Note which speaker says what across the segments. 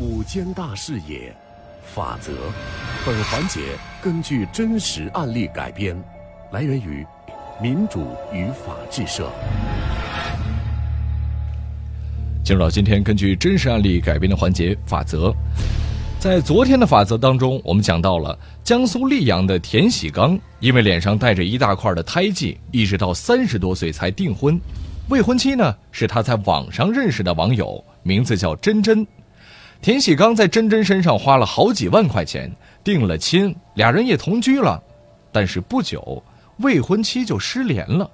Speaker 1: 五间大视野，法则。本环节根据真实案例改编，来源于民主与法治社。
Speaker 2: 进入到今天根据真实案例改编的环节法则，在昨天的法则当中，我们讲到了江苏溧阳的田喜刚，因为脸上带着一大块的胎记，一直到三十多岁才订婚。未婚妻呢是他在网上认识的网友，名字叫珍珍。田喜刚在珍珍身上花了好几万块钱定了亲，俩人也同居了，但是不久未婚妻就失联了。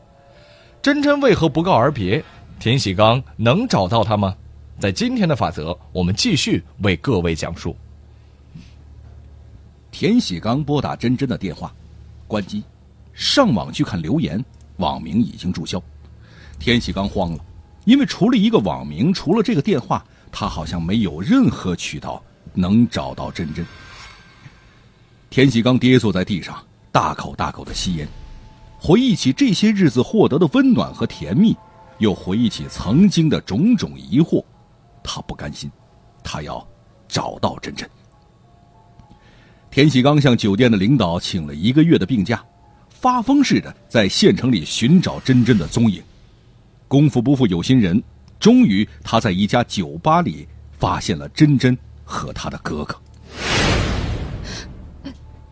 Speaker 2: 珍珍为何不告而别？田喜刚能找到她吗？在今天的法则，我们继续为各位讲述。
Speaker 3: 田喜刚拨打珍珍的电话，关机，上网去看留言，网名已经注销。田喜刚慌了，因为除了一个网名，除了这个电话，他好像没有任何渠道能找到珍珍。田喜刚跌坐在地上，大口大口的吸烟，回忆起这些日子获得的温暖和甜蜜，又回忆起曾经的种种疑惑，他不甘心，他要找到珍珍。田喜刚向酒店的领导请了一个月的病假，发疯似的在县城里寻找珍珍的踪影。功夫不负有心人，终于他在一家酒吧里发现了珍珍和他的哥哥。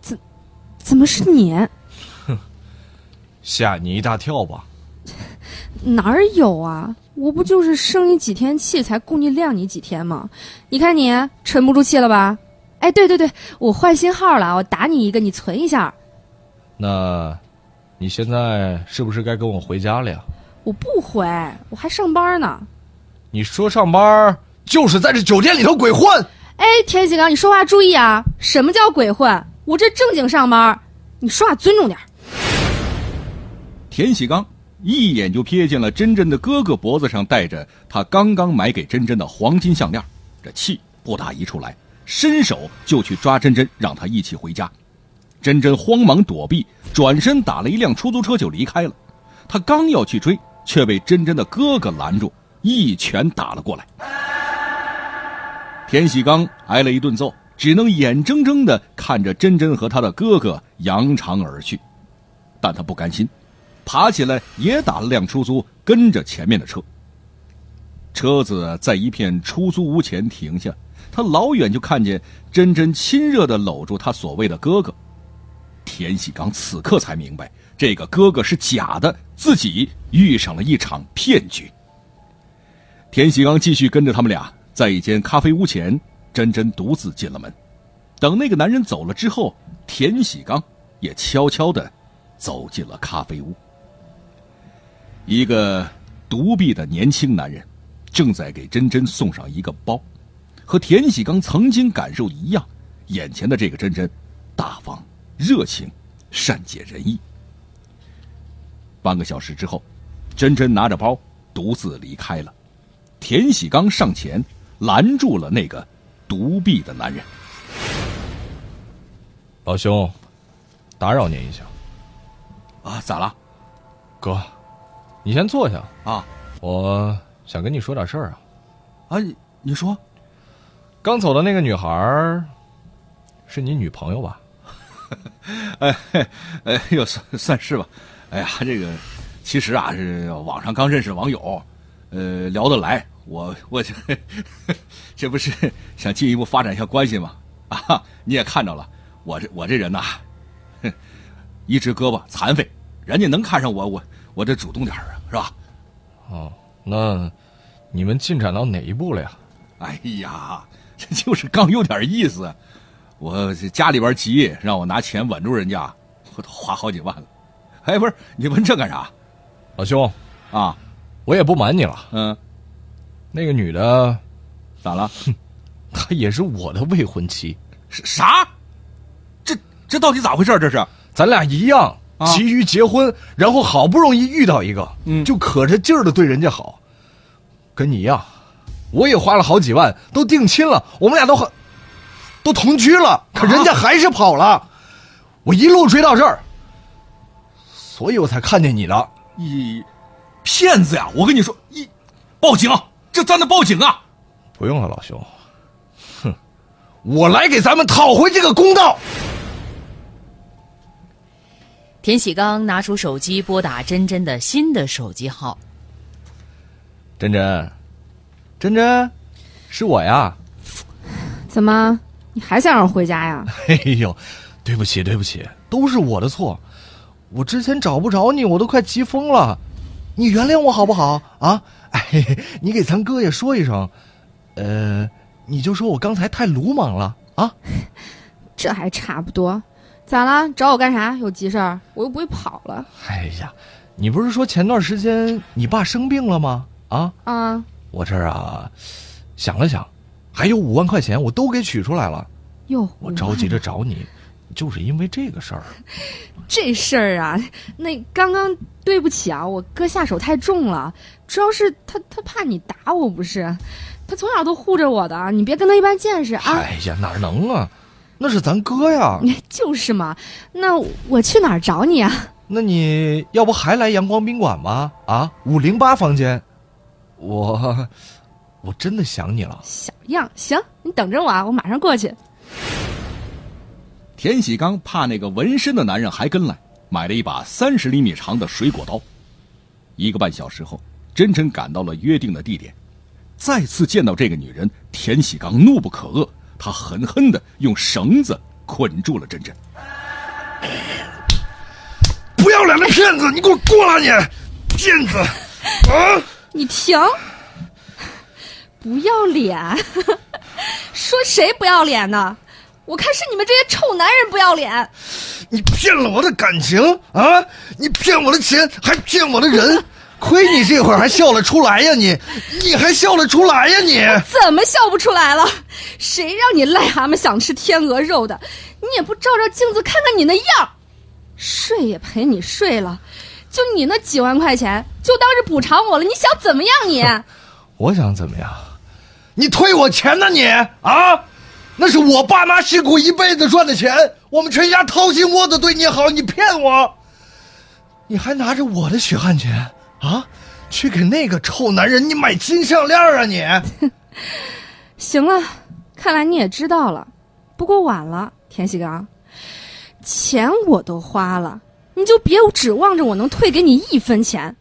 Speaker 4: 怎，怎么是你？
Speaker 2: 哼，吓你一大跳吧？
Speaker 4: 哪儿有啊？我不就是生你几天气才供你晾你几天吗？你看你沉不住气了吧？哎，对对对，我换新号了，我打你一个，你存一下。
Speaker 2: 那，你现在是不是该跟我回家了呀？
Speaker 4: 我不回，我还上班呢。
Speaker 2: 你说上班就是在这酒店里头鬼混？
Speaker 4: 哎，田喜刚，你说话注意啊！什么叫鬼混？我这正经上班，你说话尊重点。
Speaker 3: 田喜刚一眼就瞥见了珍珍的哥哥脖子上戴着他刚刚买给珍珍的黄金项链，这气不打一处来。伸手就去抓珍珍，让她一起回家。珍珍慌忙躲避，转身打了一辆出租车就离开了。他刚要去追，却被珍珍的哥哥拦住，一拳打了过来。田喜刚挨了一顿揍，只能眼睁睁地看着珍珍和他的哥哥扬长而去。但他不甘心，爬起来也打了辆出租，跟着前面的车。车子在一片出租屋前停下。他老远就看见珍珍亲热的搂住他所谓的哥哥，田喜刚此刻才明白，这个哥哥是假的，自己遇上了一场骗局。田喜刚继续跟着他们俩，在一间咖啡屋前，珍珍独自进了门。等那个男人走了之后，田喜刚也悄悄的走进了咖啡屋。一个独臂的年轻男人，正在给珍珍送上一个包。和田喜刚曾经感受一样，眼前的这个珍珍，大方、热情、善解人意。半个小时之后，珍珍拿着包独自离开了。田喜刚上前拦住了那个独臂的男人。
Speaker 2: 老兄，打扰您一下。
Speaker 3: 啊，咋了？
Speaker 2: 哥，你先坐下
Speaker 3: 啊。
Speaker 2: 我想跟你说点事儿啊。
Speaker 3: 啊，你说。
Speaker 2: 刚走的那个女孩，是你女朋友吧？
Speaker 3: 哎，哎呦，算算是吧。哎呀，这个其实啊是网上刚认识网友，呃，聊得来。我我这 这不是想进一步发展一下关系吗？啊，你也看着了，我这我这人呐，一只胳膊残废，人家能看上我，我我得主动点啊，是吧？
Speaker 2: 哦，那你们进展到哪一步了呀？
Speaker 3: 哎呀！这就是刚有点意思，我家里边急，让我拿钱稳住人家，我都花好几万了。哎，不是你问这干啥？
Speaker 2: 老兄，
Speaker 3: 啊，
Speaker 2: 我也不瞒你了，
Speaker 3: 嗯，
Speaker 2: 那个女的
Speaker 3: 咋了？
Speaker 2: 哼，她也是我的未婚妻。
Speaker 3: 啥？这这到底咋回事？这是
Speaker 2: 咱俩一样，急于结婚，然后好不容易遇到一个，
Speaker 3: 嗯，
Speaker 2: 就可着劲儿的对人家好，跟你一样。我也花了好几万，都定亲了，我们俩都很，都同居了，可人家还是跑了，我一路追到这儿，所以我才看见你的。
Speaker 3: 一骗子呀！我跟你说，一报警，这咱得报警啊！
Speaker 2: 不用了，老兄，哼
Speaker 5: 我来给咱们讨回这个公道。
Speaker 6: 田喜刚拿出手机拨打珍珍的新的手机号。
Speaker 2: 珍珍，珍珍，是我呀。
Speaker 4: 怎么，你还想让我回家呀？
Speaker 2: 哎呦，对不起，对不起，都是我的错。我之前找不着你，我都快急疯了。你原谅我好不好？啊，哎，你给咱哥也说一声，呃，你就说我刚才太鲁莽了啊。
Speaker 4: 这还差不多。咋了？找我干啥？有急事儿？我又不会跑了。
Speaker 2: 哎呀，你不是说前段时间你爸生病了吗？啊
Speaker 4: 啊！
Speaker 2: 我这儿啊，想了想，还有五万块钱，我都给取出来了。
Speaker 4: 哟，
Speaker 2: 我着急着找你，就是因为这个事儿。
Speaker 4: 这事儿啊，那刚刚对不起啊，我哥下手太重了，主要是他他怕你打我不是，他从小都护着我的，你别跟他一般见识啊。
Speaker 2: 哎呀，哪能啊？那是咱哥呀！
Speaker 4: 就是嘛，那我去哪儿找你啊？
Speaker 2: 那你要不还来阳光宾馆吗？啊，五零八房间。我，我真的想你了。
Speaker 4: 小样，行，你等着我啊，我马上过去。
Speaker 3: 田喜刚怕那个纹身的男人还跟来，买了一把三十厘米长的水果刀。一个半小时后，真真赶到了约定的地点，再次见到这个女人，田喜刚怒不可遏。他狠狠的用绳子捆住了珍珍。
Speaker 5: 不要脸的骗子，你给我过来！你骗子啊！
Speaker 4: 你停！不要脸！说谁不要脸呢？我看是你们这些臭男人不要脸！
Speaker 5: 你骗了我的感情啊！你骗我的钱，还骗我的人！亏你这会儿还笑了出来呀！你，你还笑了出来呀！你
Speaker 4: 怎么笑不出来了？谁让你癞蛤蟆想吃天鹅肉的？你也不照照镜子看看你那样，睡也陪你睡了，就你那几万块钱，就当是补偿我了。你想怎么样？你？
Speaker 2: 我想怎么样？
Speaker 5: 你退我钱呢？你啊？那是我爸妈辛苦一辈子赚的钱，我们全家掏心窝子对你好，你骗我？你还拿着我的血汗钱？啊，去给那个臭男人你买金项链啊！你，
Speaker 4: 行了，看来你也知道了，不过晚了，田喜刚，钱我都花了，你就别指望着我能退给你一分钱。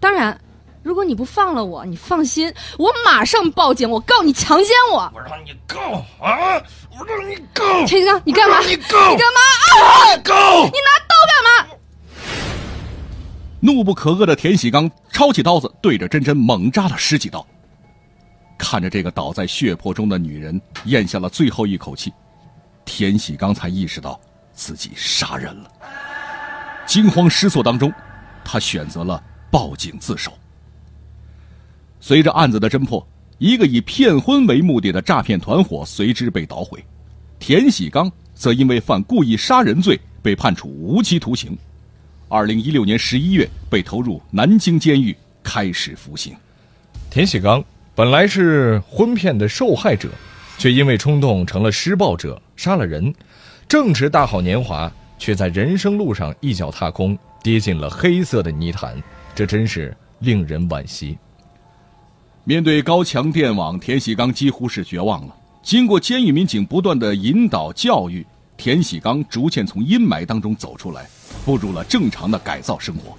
Speaker 4: 当然，如果你不放了我，你放心，我马上报警，我告你强奸我。
Speaker 5: 我让你告啊！我让你告！
Speaker 4: 田喜刚，你干嘛？
Speaker 5: 你告！
Speaker 4: 你干嘛？啊！
Speaker 5: 你告！
Speaker 4: 你拿刀干嘛？
Speaker 3: 怒不可遏的田喜刚抄起刀子，对着珍珍猛扎了十几刀。看着这个倒在血泊中的女人，咽下了最后一口气，田喜刚才意识到自己杀人了。惊慌失措当中，他选择了报警自首。随着案子的侦破，一个以骗婚为目的的诈骗团伙随之被捣毁，田喜刚则因为犯故意杀人罪被判处无期徒刑。二零一六年十一月，被投入南京监狱开始服刑。
Speaker 2: 田喜刚本来是婚骗的受害者，却因为冲动成了施暴者，杀了人。正值大好年华，却在人生路上一脚踏空，跌进了黑色的泥潭。这真是令人惋惜。
Speaker 3: 面对高墙电网，田喜刚几乎是绝望了。经过监狱民警不断的引导教育，田喜刚逐渐从阴霾当中走出来。步入了正常的改造生活。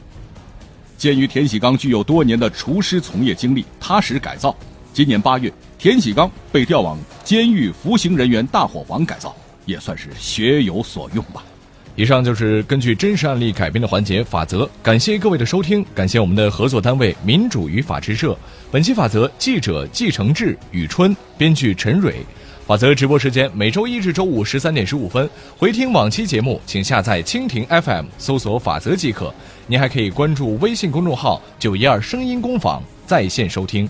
Speaker 3: 鉴于田喜刚具有多年的厨师从业经历，踏实改造。今年八月，田喜刚被调往监狱服刑人员大伙房改造，也算是学有所用吧。
Speaker 2: 以上就是根据真实案例改编的环节法则。感谢各位的收听，感谢我们的合作单位民主与法制社。本期法则记者季承志、宇春，编剧陈蕊。法则直播时间每周一至周五十三点十五分，回听往期节目，请下载蜻蜓 FM 搜索“法则”即可。您还可以关注微信公众号“九一二声音工坊”在线收听。